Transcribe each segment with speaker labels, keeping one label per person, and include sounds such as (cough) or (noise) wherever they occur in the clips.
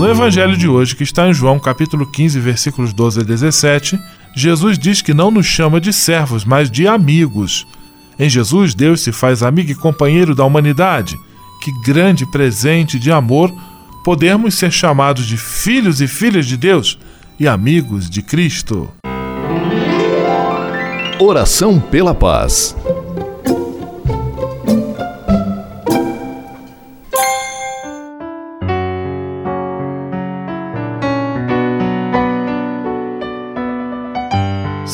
Speaker 1: No Evangelho de hoje, que está em João capítulo 15, versículos 12 a 17, Jesus diz que não nos chama de servos, mas de amigos. Em Jesus, Deus se faz amigo e companheiro da humanidade. Que grande presente de amor podermos ser chamados de filhos e filhas de Deus e amigos de Cristo.
Speaker 2: Oração pela paz.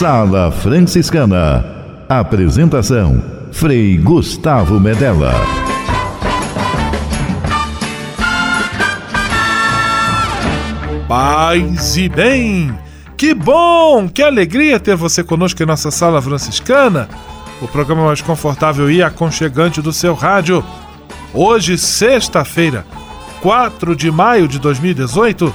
Speaker 2: Sala Franciscana. Apresentação: Frei Gustavo Medella.
Speaker 1: Paz e bem! Que bom! Que alegria ter você conosco em nossa Sala Franciscana, o programa mais confortável e aconchegante do seu rádio. Hoje, sexta-feira, 4 de maio de 2018,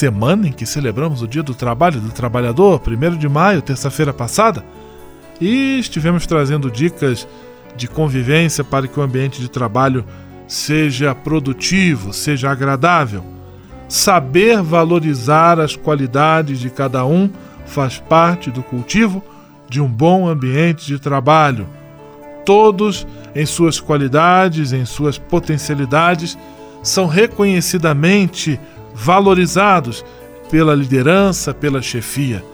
Speaker 1: Semana em que celebramos o Dia do Trabalho do Trabalhador, 1 de maio, terça-feira passada, e estivemos trazendo dicas de convivência para que o ambiente de trabalho seja produtivo, seja agradável. Saber valorizar as qualidades de cada um faz parte do cultivo de um bom ambiente de trabalho. Todos, em suas qualidades, em suas potencialidades, são reconhecidamente valorizados pela liderança, pela chefia.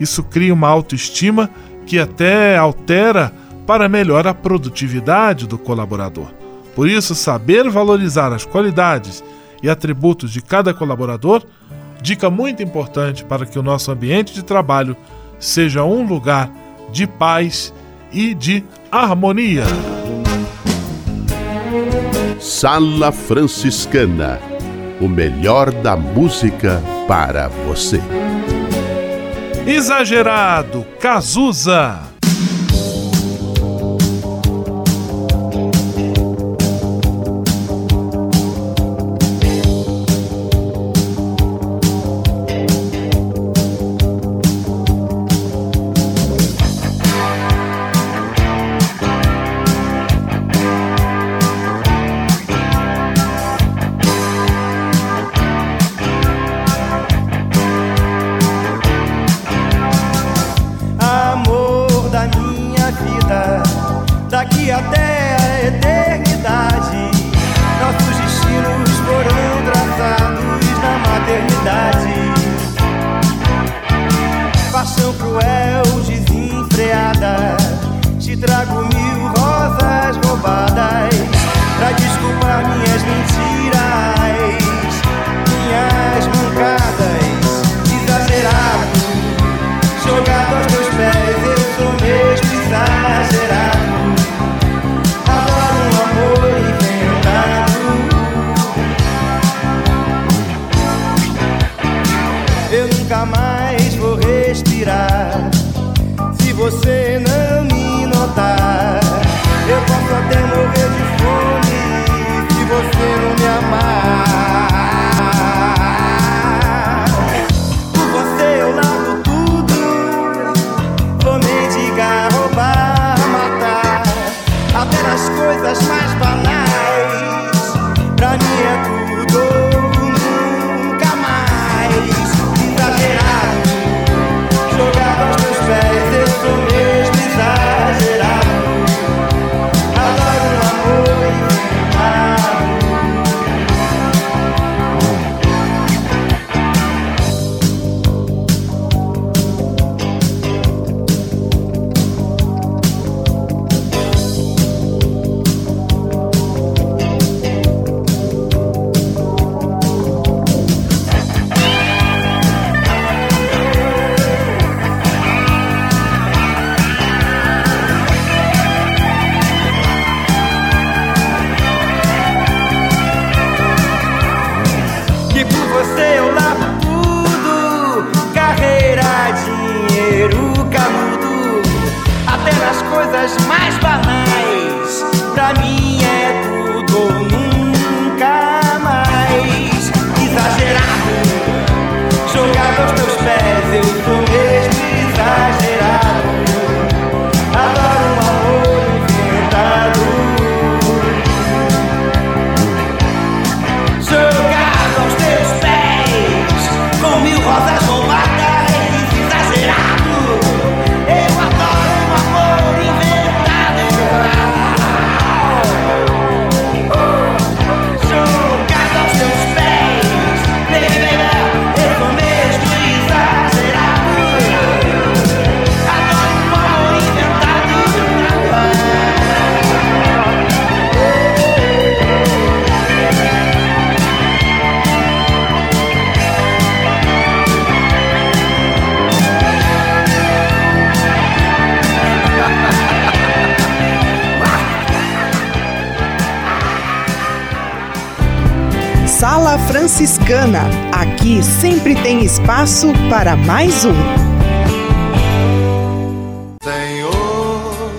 Speaker 1: Isso cria uma autoestima que até altera para melhor a produtividade do colaborador. Por isso, saber valorizar as qualidades e atributos de cada colaborador, dica muito importante para que o nosso ambiente de trabalho seja um lugar de paz e de harmonia.
Speaker 3: Sala Franciscana o melhor da música para você.
Speaker 1: Exagerado, Cazuza. cruel, desenfreada.
Speaker 4: Te trago Franciscana. Aqui sempre tem espaço para mais um.
Speaker 5: Senhor,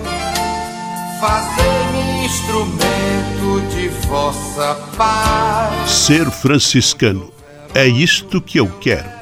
Speaker 5: fazer-me instrumento de vossa paz.
Speaker 3: Ser franciscano é isto que eu quero.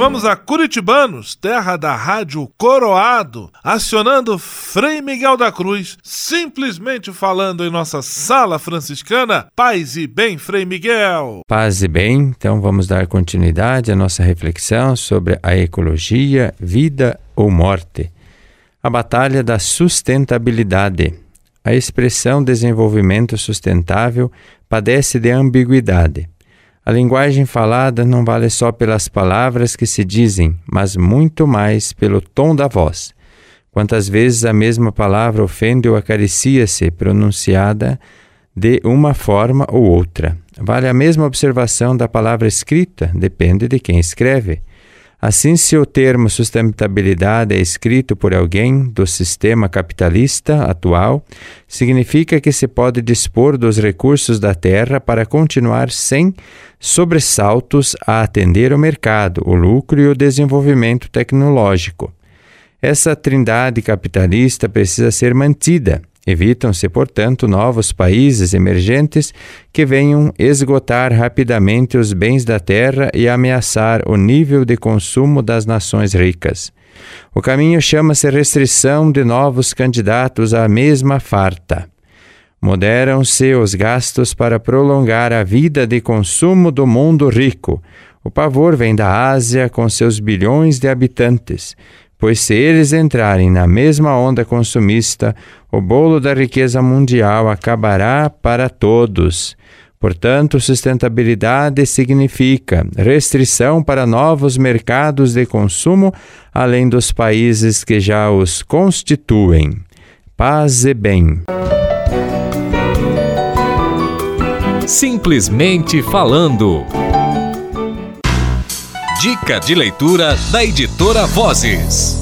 Speaker 6: vamos a Curitibanos, terra da rádio Coroado, acionando Frei Miguel da Cruz, simplesmente falando em nossa sala franciscana. Paz e bem, Frei Miguel.
Speaker 7: Paz e bem, então vamos dar continuidade à nossa reflexão sobre a ecologia, vida ou morte. A batalha da sustentabilidade. A expressão desenvolvimento sustentável padece de ambiguidade. A linguagem falada não vale só pelas palavras que se dizem, mas muito mais pelo tom da voz. Quantas vezes a mesma palavra ofende ou acaricia-se pronunciada de uma forma ou outra. Vale a mesma observação da palavra escrita, depende de quem escreve. Assim, se o termo sustentabilidade é escrito por alguém do sistema capitalista atual, significa que se pode dispor dos recursos da terra para continuar sem sobressaltos a atender o mercado, o lucro e o desenvolvimento tecnológico. Essa trindade capitalista precisa ser mantida Evitam-se, portanto, novos países emergentes que venham esgotar rapidamente os bens da terra e ameaçar o nível de consumo das nações ricas. O caminho chama-se restrição de novos candidatos à mesma farta. Moderam-se os gastos para prolongar a vida de consumo do mundo rico. O pavor vem da Ásia com seus bilhões de habitantes pois se eles entrarem na mesma onda consumista, o bolo da riqueza mundial acabará para todos. Portanto, sustentabilidade significa restrição para novos mercados de consumo, além dos países que já os constituem. Paz e bem.
Speaker 2: Simplesmente falando. Dica de leitura da editora Vozes.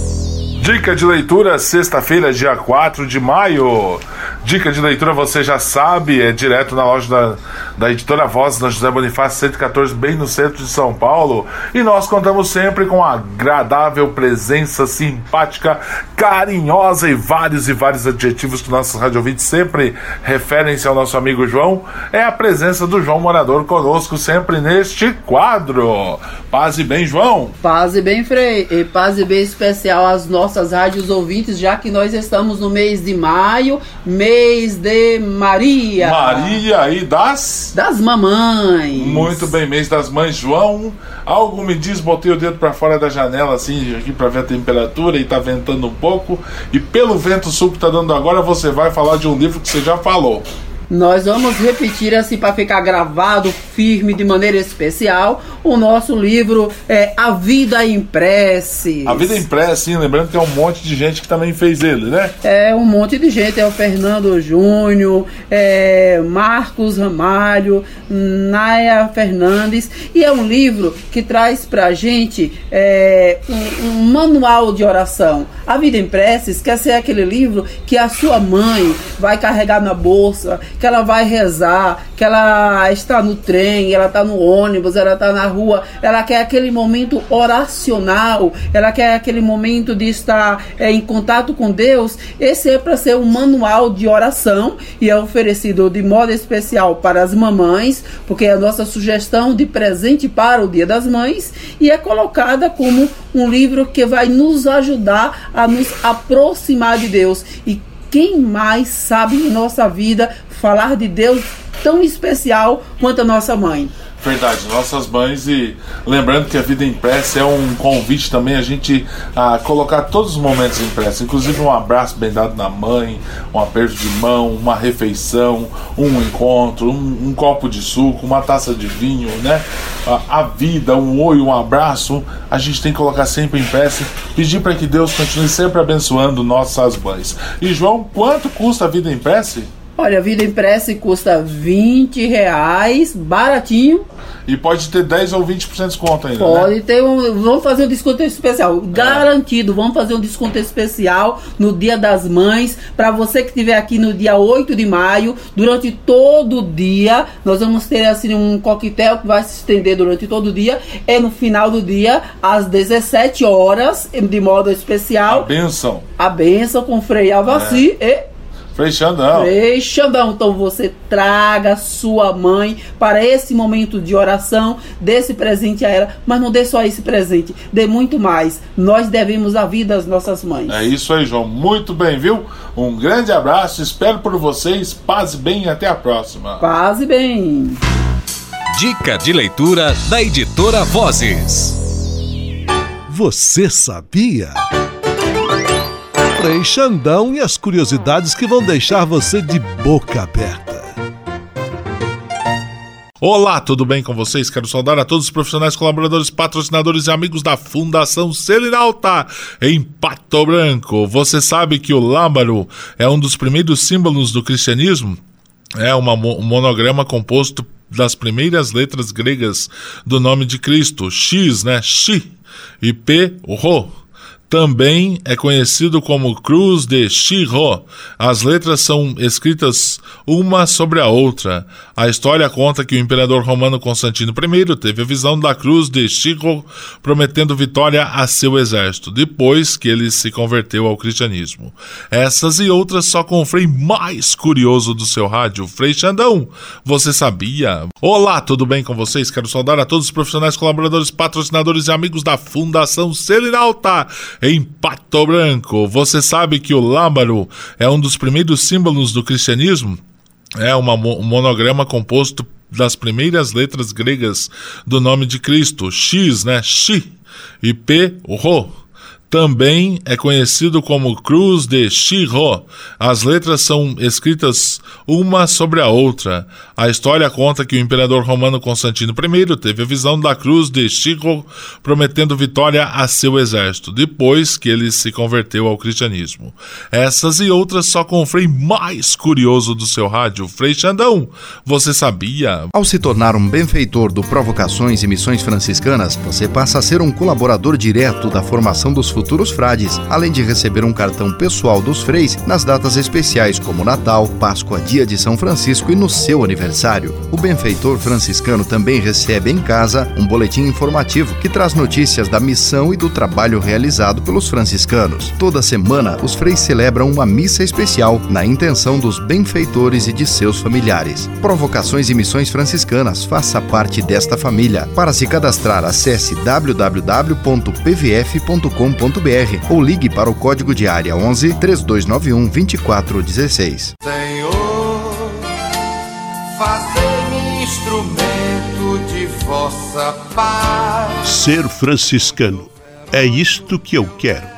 Speaker 6: Dica de leitura, sexta-feira, dia 4 de maio. Dica de leitura, você já sabe, é direto na loja da, da editora Voz, na José Bonifácio 114, bem no centro de São Paulo. E nós contamos sempre com a agradável presença, simpática, carinhosa e vários e vários adjetivos que nossos rádio ouvintes sempre referem-se ao nosso amigo João. É a presença do João Morador conosco sempre neste quadro. Paz e bem, João.
Speaker 8: Paz e bem, Frei. E paz e bem especial às nossas rádios ouvintes, já que nós estamos no mês de maio, mês de Maria.
Speaker 6: Maria e das
Speaker 7: Das mamães.
Speaker 9: Muito bem, mês das mães. João, algo me diz, botei o dedo para fora da janela assim, aqui para ver a temperatura e tá ventando um pouco. E pelo vento sul que tá dando agora, você vai falar de um livro que você já falou.
Speaker 7: Nós vamos repetir assim para ficar gravado firme de maneira especial o nosso livro é A Vida em Prece.
Speaker 9: A Vida em Prece, sim, lembrando que é um monte de gente que também fez ele, né?
Speaker 7: É um monte de gente, é o Fernando Júnior, é Marcos Ramalho, Naya Fernandes e é um livro que traz pra gente é, um, um manual de oração. A Vida em Preces quer ser aquele livro que a sua mãe vai carregar na bolsa, que ela vai rezar, que ela está no trem, ela está no ônibus, ela está na rua, ela quer aquele momento oracional, ela quer aquele momento de estar é, em contato com Deus. Esse é para ser um manual de oração e é oferecido de modo especial para as mamães, porque é a nossa sugestão de presente para o Dia das Mães e é colocada como um livro que vai nos ajudar a nos aproximar de Deus. E quem mais sabe em nossa vida falar de Deus tão especial quanto a nossa mãe.
Speaker 9: Verdade, nossas mães e lembrando que a vida impressa é um convite também a gente a colocar todos os momentos impressos, inclusive um abraço bem dado na mãe, um aperto de mão, uma refeição, um encontro, um, um copo de suco, uma taça de vinho, né? A, a, vida, um oi, um abraço, a gente tem que colocar sempre impresso, pedir para que Deus continue sempre abençoando nossas mães. E João, quanto custa a vida impressa?
Speaker 7: Olha, a vida impressa custa 20 reais, baratinho.
Speaker 9: E pode ter 10 ou 20% de desconto ainda.
Speaker 7: Pode
Speaker 9: né?
Speaker 7: ter um. Vamos fazer um desconto especial. Garantido, vamos fazer um desconto especial no Dia das Mães. Para você que estiver aqui no dia 8 de maio, durante todo o dia, nós vamos ter assim um coquetel que vai se estender durante todo o dia. É no final do dia, às 17 horas, de modo especial.
Speaker 9: A benção.
Speaker 7: A benção com Frei Alvaci é. e
Speaker 9: Frei Xandão.
Speaker 7: Frei Xandão. Então você traga sua mãe para esse momento de oração, desse presente a ela, mas não dê só esse presente, dê muito mais. Nós devemos a vida às nossas mães.
Speaker 9: É isso aí, João. Muito bem, viu? Um grande abraço, espero por vocês. Paz e bem, até a próxima.
Speaker 7: Paz e bem.
Speaker 2: Dica de leitura da editora Vozes.
Speaker 6: Você sabia? Frei Xandão e as curiosidades que vão deixar você de boca aberta. Olá, tudo bem com vocês? Quero saudar a todos os profissionais, colaboradores, patrocinadores e amigos da Fundação Selinalta em Pato Branco. Você sabe que o lámbaro é um dos primeiros símbolos do cristianismo? É uma, um monograma composto das primeiras letras gregas do nome de Cristo, X, né? Xi, e P, Rho também é conhecido como Cruz de Shiro. As letras são escritas uma sobre a outra. A história conta que o imperador romano Constantino I teve a visão da Cruz de Shiro prometendo vitória a seu exército, depois que ele se converteu ao cristianismo. Essas e outras só com o Frei mais curioso do seu rádio, Frei Xandão. Você sabia? Olá, tudo bem com vocês? Quero saudar a todos os profissionais, colaboradores, patrocinadores e amigos da Fundação Selinalta em Pato Branco. Você sabe que o lámbaro é um dos primeiros símbolos do cristianismo? É uma, um monograma composto das primeiras letras gregas do nome de Cristo, X, né? Xi, e P, Rho também é conhecido como Cruz de Shiro. As letras são escritas uma sobre a outra. A história conta que o imperador romano Constantino I teve a visão da Cruz de Shiro prometendo vitória a seu exército, depois que ele se converteu ao cristianismo. Essas e outras só com o Frei mais curioso do seu rádio, Frei Xandão. Você sabia?
Speaker 10: Ao se tornar um benfeitor do Provocações e Missões Franciscanas, você passa a ser um colaborador direto da formação dos futuros frades, além de receber um cartão pessoal dos freis nas datas especiais como Natal, Páscoa, Dia de São Francisco e no seu aniversário. O benfeitor franciscano também recebe em casa um boletim informativo que traz notícias da missão e do trabalho realizado pelos franciscanos. Toda semana, os freis celebram uma missa especial na intenção dos benfeitores e de seus familiares. Provocações e Missões Franciscanas, faça parte desta família. Para se cadastrar, acesse www.pvf.com.br ou ligue para o código de área 11 3291 2416.
Speaker 5: Senhor, fazer-me instrumento de vossa paz.
Speaker 3: Ser franciscano é isto que eu quero.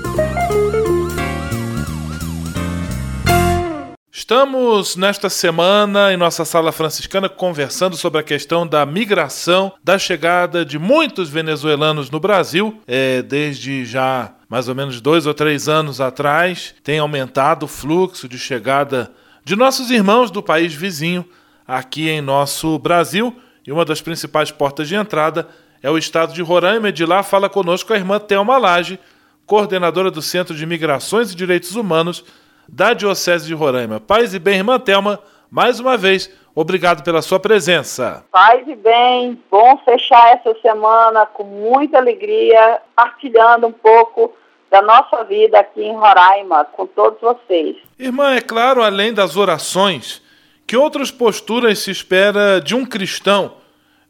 Speaker 1: Estamos nesta semana em nossa sala franciscana conversando sobre a questão da migração, da chegada de muitos venezuelanos no Brasil, é, desde já mais ou menos dois ou três anos atrás, tem aumentado o fluxo de chegada de nossos irmãos do país vizinho aqui em nosso Brasil. E uma das principais portas de entrada é o estado de Roraima. De lá fala conosco a irmã Thelma Lage, coordenadora do Centro de Migrações e Direitos Humanos da Diocese de Roraima. Paz e bem, irmã Thelma, mais uma vez, obrigado pela sua presença.
Speaker 11: Paz e bem, bom fechar essa semana com muita alegria, partilhando um pouco da nossa vida aqui em Roraima com todos vocês.
Speaker 1: Irmã, é claro, além das orações, que outras posturas se espera de um cristão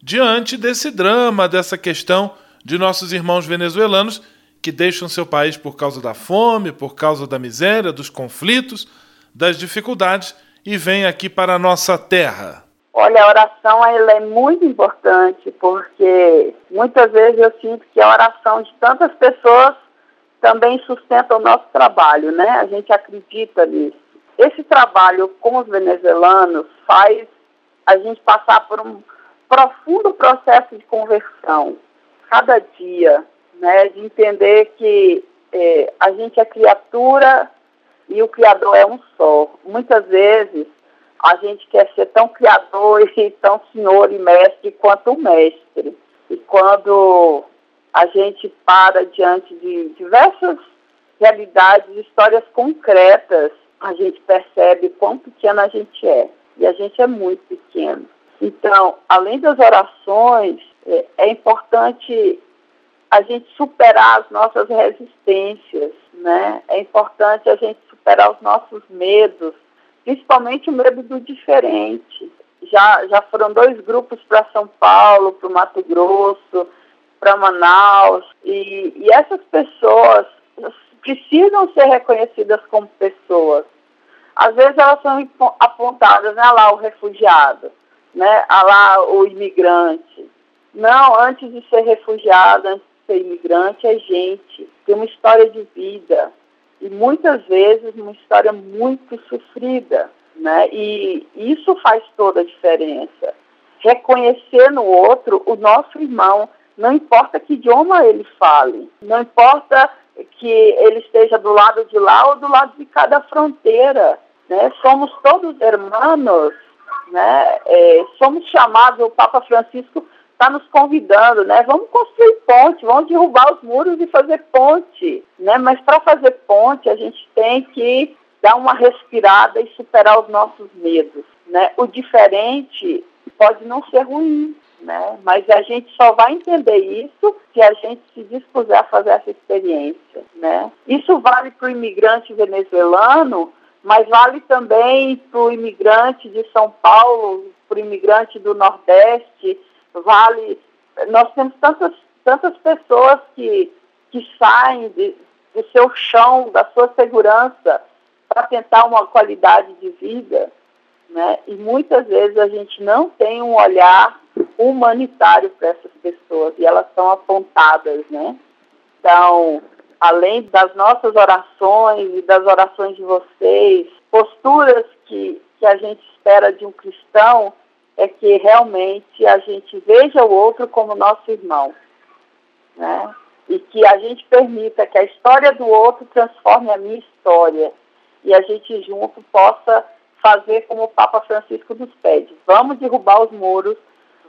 Speaker 1: diante desse drama, dessa questão de nossos irmãos venezuelanos que deixam seu país por causa da fome, por causa da miséria, dos conflitos, das dificuldades e vêm aqui para a nossa terra?
Speaker 11: Olha, a oração ela é muito importante porque muitas vezes eu sinto que a oração de tantas pessoas também sustenta o nosso trabalho, né? A gente acredita nisso. Esse trabalho com os venezuelanos faz a gente passar por um profundo processo de conversão. Cada dia, né, de entender que é, a gente é criatura e o Criador é um só. Muitas vezes a gente quer ser tão criador (laughs) e tão senhor e mestre quanto o mestre. E quando a gente para diante de diversas realidades, histórias concretas, a gente percebe quão pequena a gente é. E a gente é muito pequeno. Então, além das orações, é, é importante a gente superar as nossas resistências, né? É importante a gente superar os nossos medos, principalmente o medo do diferente. Já, já foram dois grupos para São Paulo, para o Mato Grosso, para Manaus, e, e essas pessoas precisam ser reconhecidas como pessoas. Às vezes elas são apontadas, né, lá o refugiado, né, lá o imigrante. Não, antes de ser refugiado, antes ser imigrante é gente, tem uma história de vida e muitas vezes uma história muito sofrida, né? E isso faz toda a diferença. Reconhecer no outro o nosso irmão, não importa que idioma ele fale, não importa que ele esteja do lado de lá ou do lado de cada fronteira, né? Somos todos irmãos, né? É, somos chamados, o Papa Francisco está nos convidando, né? Vamos construir ponte, vamos derrubar os muros e fazer ponte, né? Mas para fazer ponte a gente tem que dar uma respirada e superar os nossos medos, né? O diferente pode não ser ruim, né? Mas a gente só vai entender isso se a gente se dispuser a fazer essa experiência, né? Isso vale para o imigrante venezuelano, mas vale também para o imigrante de São Paulo, para o imigrante do Nordeste, vale. Nós temos tantas, tantas pessoas que, que saem de, do seu chão, da sua segurança, para tentar uma qualidade de vida, né? E muitas vezes a gente não tem um olhar humanitário para essas pessoas e elas são apontadas, né? Então, além das nossas orações e das orações de vocês, posturas que, que a gente espera de um cristão é que realmente a gente veja o outro como nosso irmão, né? E que a gente permita que a história do outro transforme a minha história e a gente junto possa fazer como o Papa Francisco nos pede. Vamos derrubar os muros,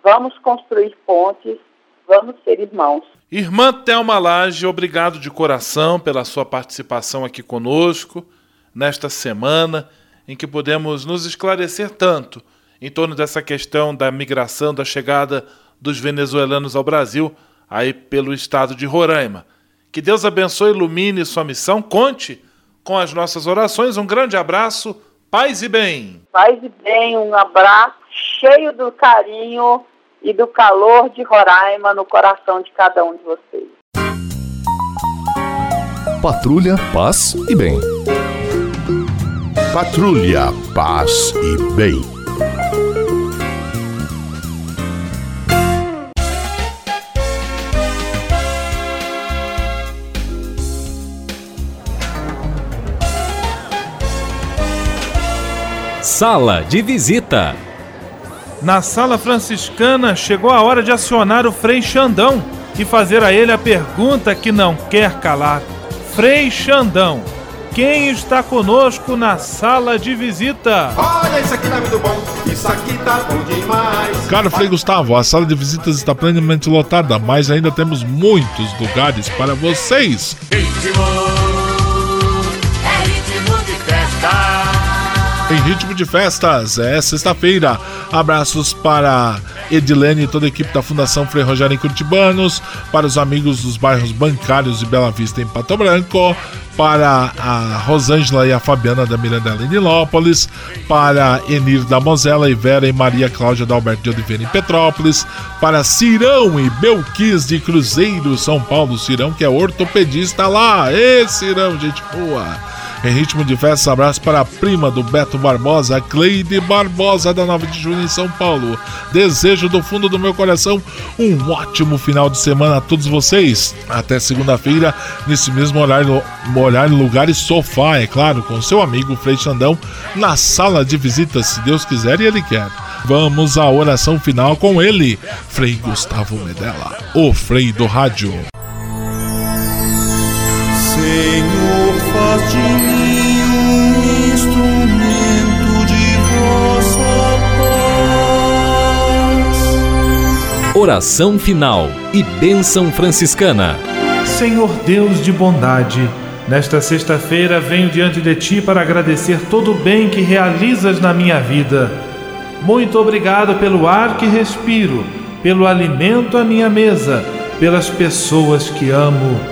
Speaker 11: vamos construir pontes, vamos ser irmãos.
Speaker 1: Irmã Thelma Lage, obrigado de coração pela sua participação aqui conosco nesta semana em que podemos nos esclarecer tanto em torno dessa questão da migração, da chegada dos venezuelanos ao Brasil, aí pelo estado de Roraima. Que Deus abençoe e ilumine sua missão. Conte com as nossas orações. Um grande abraço Paz e bem.
Speaker 11: Paz e bem, um abraço cheio do carinho e do calor de Roraima no coração de cada um de vocês.
Speaker 12: Patrulha, paz e bem.
Speaker 3: Patrulha, paz e bem.
Speaker 2: Sala de visita.
Speaker 1: Na sala franciscana chegou a hora de acionar o Frei Xandão e fazer a ele a pergunta que não quer calar. Frei Xandão, quem está conosco na sala de visita?
Speaker 5: Olha, isso aqui tá muito bom, isso aqui tá bom demais.
Speaker 6: Caro Frei Gustavo, a sala de visitas está plenamente lotada, mas ainda temos muitos lugares para vocês.
Speaker 5: Ritmo,
Speaker 6: Em ritmo de festas, é sexta-feira. Abraços para Edilene e toda a equipe da Fundação Frei Rogério em Curitibanos, para os amigos dos bairros Bancários e Bela Vista em Pato Branco, para a Rosângela e a Fabiana da Mirandela em Nilópolis, para Enir da Mozela e Vera e Maria Cláudia da Alberto de Oliveira em Petrópolis, para Cirão e Belquis de Cruzeiro, São Paulo, Cirão que é ortopedista lá. Ê, Cirão, gente boa! Em ritmo de festa, abraço para a prima do Beto Barbosa, Cleide Barbosa, da 9 de junho em São Paulo. Desejo do fundo do meu coração um ótimo final de semana a todos vocês. Até segunda-feira, nesse mesmo horário, horário, lugar e sofá, é claro, com seu amigo Frei Xandão, na sala de visitas, se Deus quiser e Ele quer. Vamos à oração final com ele, Frei Gustavo Medella, o Frei do Rádio.
Speaker 13: Senhor,
Speaker 2: Oração final e bênção franciscana.
Speaker 1: Senhor Deus de bondade, nesta sexta-feira venho diante de ti para agradecer todo o bem que realizas na minha vida. Muito obrigado pelo ar que respiro, pelo alimento à minha mesa, pelas pessoas que amo.